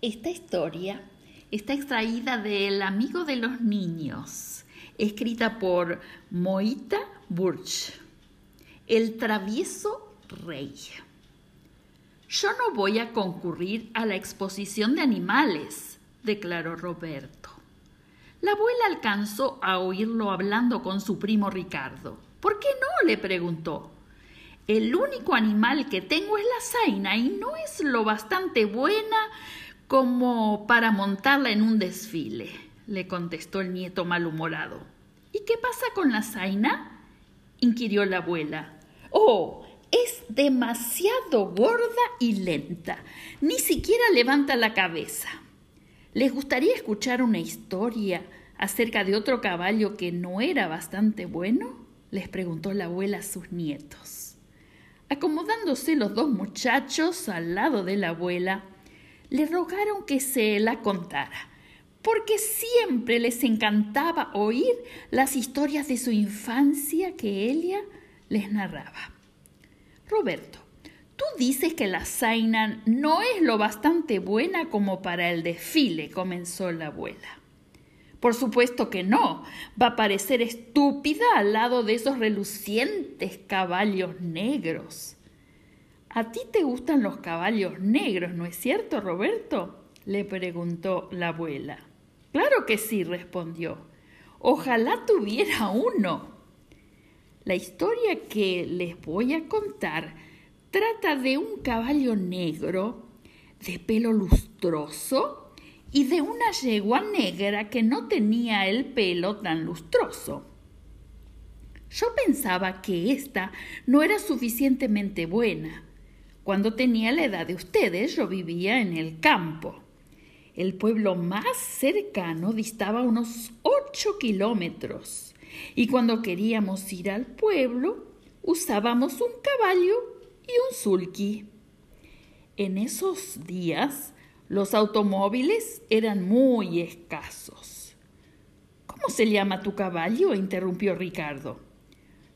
Esta historia está extraída de El amigo de los niños, escrita por Moita Burch. El travieso rey. Yo no voy a concurrir a la exposición de animales, declaró Roberto. La abuela alcanzó a oírlo hablando con su primo Ricardo. ¿Por qué no? le preguntó. El único animal que tengo es la zaina y no es lo bastante buena como para montarla en un desfile, le contestó el nieto malhumorado. ¿Y qué pasa con la zaina? inquirió la abuela. Oh, es demasiado gorda y lenta. Ni siquiera levanta la cabeza. ¿Les gustaría escuchar una historia acerca de otro caballo que no era bastante bueno? les preguntó la abuela a sus nietos. Acomodándose los dos muchachos al lado de la abuela, le rogaron que se la contara, porque siempre les encantaba oír las historias de su infancia que Elia les narraba. Roberto, tú dices que la Zaina no es lo bastante buena como para el desfile, comenzó la abuela. Por supuesto que no. Va a parecer estúpida al lado de esos relucientes caballos negros. A ti te gustan los caballos negros, ¿no es cierto, Roberto? le preguntó la abuela. Claro que sí, respondió. Ojalá tuviera uno. La historia que les voy a contar trata de un caballo negro, de pelo lustroso y de una yegua negra que no tenía el pelo tan lustroso. Yo pensaba que ésta no era suficientemente buena. Cuando tenía la edad de ustedes, yo vivía en el campo. El pueblo más cercano distaba unos ocho kilómetros y cuando queríamos ir al pueblo usábamos un caballo y un sulky. En esos días los automóviles eran muy escasos. ¿Cómo se llama tu caballo? interrumpió Ricardo.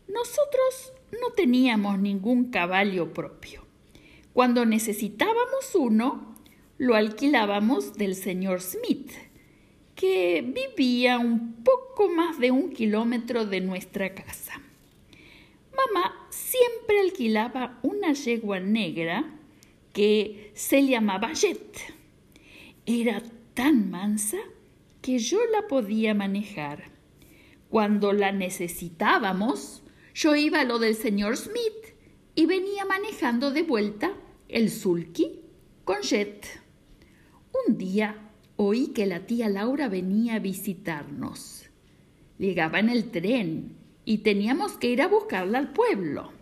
Nosotros no teníamos ningún caballo propio. Cuando necesitábamos uno, lo alquilábamos del señor Smith, que vivía un poco más de un kilómetro de nuestra casa. Mamá siempre alquilaba una yegua negra que se llamaba Jet era tan mansa que yo la podía manejar. Cuando la necesitábamos, yo iba a lo del señor Smith y venía manejando de vuelta el sulky con Jet. Un día oí que la tía Laura venía a visitarnos. Llegaba en el tren y teníamos que ir a buscarla al pueblo.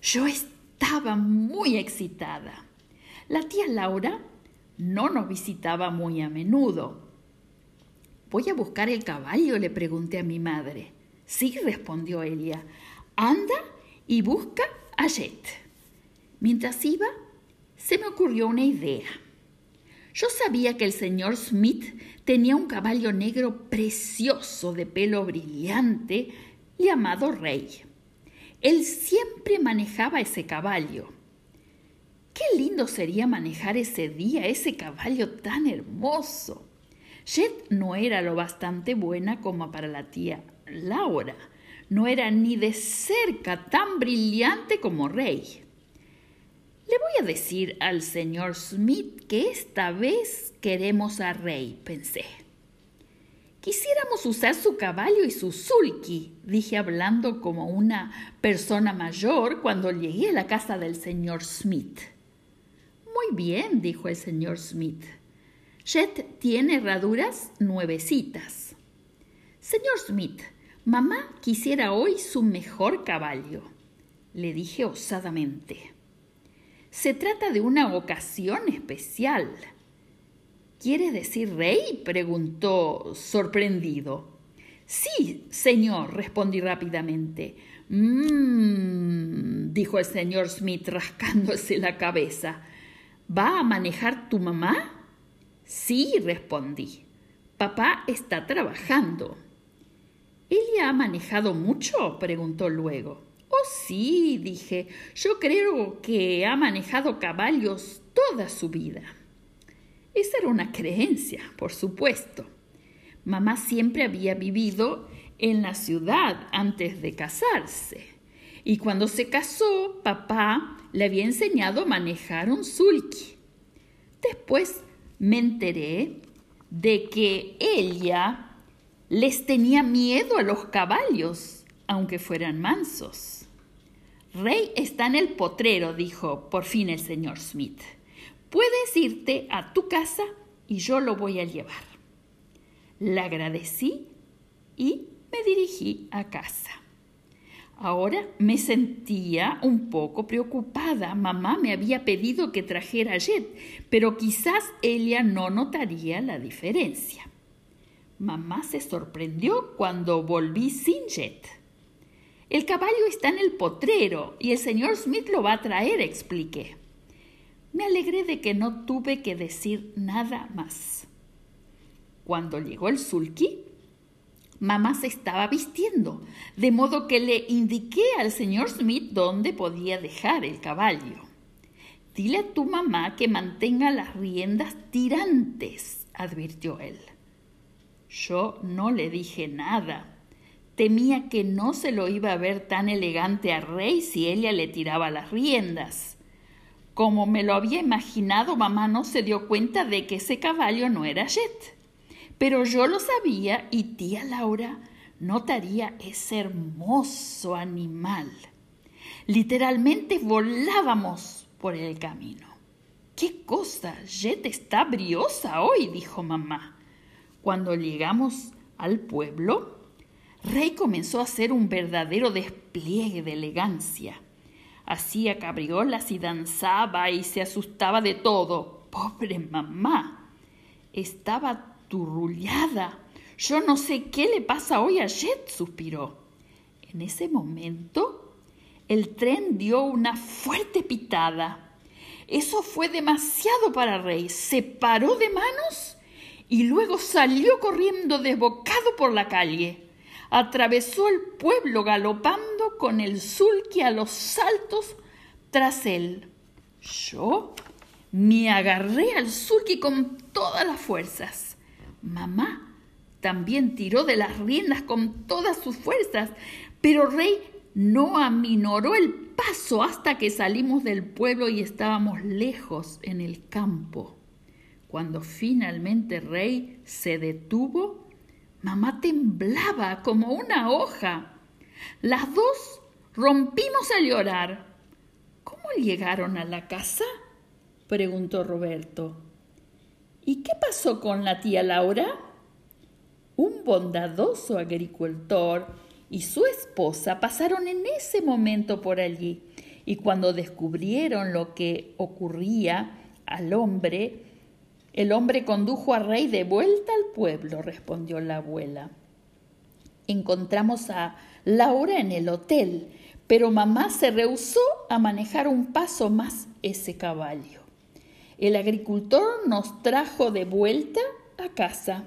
Yo estaba muy excitada. La tía Laura no nos visitaba muy a menudo. ¿Voy a buscar el caballo? le pregunté a mi madre. Sí, respondió Elia. Anda y busca a Jet. Mientras iba, se me ocurrió una idea. Yo sabía que el señor Smith tenía un caballo negro precioso de pelo brillante llamado Rey. Él siempre manejaba ese caballo Qué lindo sería manejar ese día ese caballo tan hermoso. Jet no era lo bastante buena como para la tía Laura. No era ni de cerca tan brillante como Rey. Le voy a decir al señor Smith que esta vez queremos a Rey, pensé. Quisiéramos usar su caballo y su sulky, dije hablando como una persona mayor cuando llegué a la casa del señor Smith. Muy bien, dijo el señor Smith. Jet tiene herraduras nuevecitas. Señor Smith, mamá quisiera hoy su mejor caballo, le dije osadamente. Se trata de una ocasión especial. ¿Quiere decir rey? preguntó sorprendido. Sí, señor, respondí rápidamente. Mmm, dijo el señor Smith rascándose la cabeza. ¿Va a manejar tu mamá? Sí, respondí. Papá está trabajando. ¿Ella ha manejado mucho? preguntó luego. Oh, sí, dije. Yo creo que ha manejado caballos toda su vida. Esa era una creencia, por supuesto. Mamá siempre había vivido en la ciudad antes de casarse. Y cuando se casó, papá le había enseñado a manejar un sulky. Después me enteré de que ella les tenía miedo a los caballos, aunque fueran mansos. Rey está en el potrero, dijo por fin el señor Smith. Puedes irte a tu casa y yo lo voy a llevar. Le agradecí y me dirigí a casa. Ahora me sentía un poco preocupada. Mamá me había pedido que trajera Jet, pero quizás ella no notaría la diferencia. Mamá se sorprendió cuando volví sin Jet. El caballo está en el potrero y el señor Smith lo va a traer, expliqué. Me alegré de que no tuve que decir nada más. Cuando llegó el sulky, mamá se estaba vistiendo, de modo que le indiqué al señor Smith dónde podía dejar el caballo. Dile a tu mamá que mantenga las riendas tirantes, advirtió él. Yo no le dije nada. Temía que no se lo iba a ver tan elegante a Rey si ella le tiraba las riendas. Como me lo había imaginado, mamá no se dio cuenta de que ese caballo no era Jet. Pero yo lo sabía y tía Laura notaría ese hermoso animal. Literalmente volábamos por el camino. ¡Qué cosa! Jet está briosa hoy, dijo mamá. Cuando llegamos al pueblo, Rey comenzó a hacer un verdadero despliegue de elegancia. Hacía cabriolas y danzaba y se asustaba de todo. Pobre mamá. Estaba turrullada. Yo no sé qué le pasa hoy a Jet, suspiró. En ese momento, el tren dio una fuerte pitada. Eso fue demasiado para Rey. Se paró de manos y luego salió corriendo desbocado por la calle. Atravesó el pueblo galopando con el sulky a los saltos tras él. Yo me agarré al sulky con todas las fuerzas. Mamá también tiró de las riendas con todas sus fuerzas, pero Rey no aminoró el paso hasta que salimos del pueblo y estábamos lejos en el campo. Cuando finalmente Rey se detuvo, mamá temblaba como una hoja. Las dos rompimos a llorar. ¿Cómo llegaron a la casa? preguntó Roberto. ¿Y qué pasó con la tía Laura? Un bondadoso agricultor y su esposa pasaron en ese momento por allí y cuando descubrieron lo que ocurría al hombre, el hombre condujo a Rey de vuelta al pueblo, respondió la abuela. Encontramos a Laura en el hotel, pero mamá se rehusó a manejar un paso más ese caballo. El agricultor nos trajo de vuelta a casa.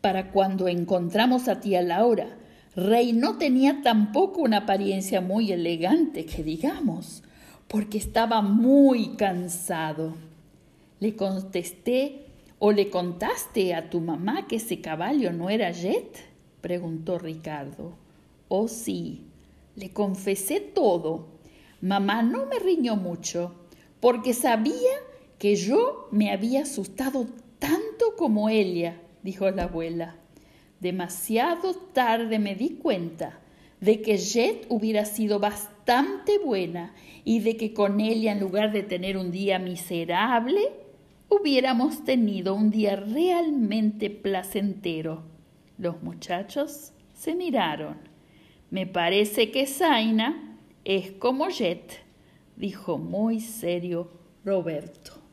Para cuando encontramos a tía Laura, Rey no tenía tampoco una apariencia muy elegante, que digamos, porque estaba muy cansado. Le contesté, ¿o le contaste a tu mamá que ese caballo no era Jet? preguntó Ricardo. Oh sí, le confesé todo. Mamá no me riñó mucho, porque sabía que yo me había asustado tanto como ella, dijo la abuela. Demasiado tarde me di cuenta de que Jet hubiera sido bastante buena y de que con ella, en lugar de tener un día miserable, hubiéramos tenido un día realmente placentero. Los muchachos se miraron. Me parece que Zaina es como Jet, dijo muy serio Roberto.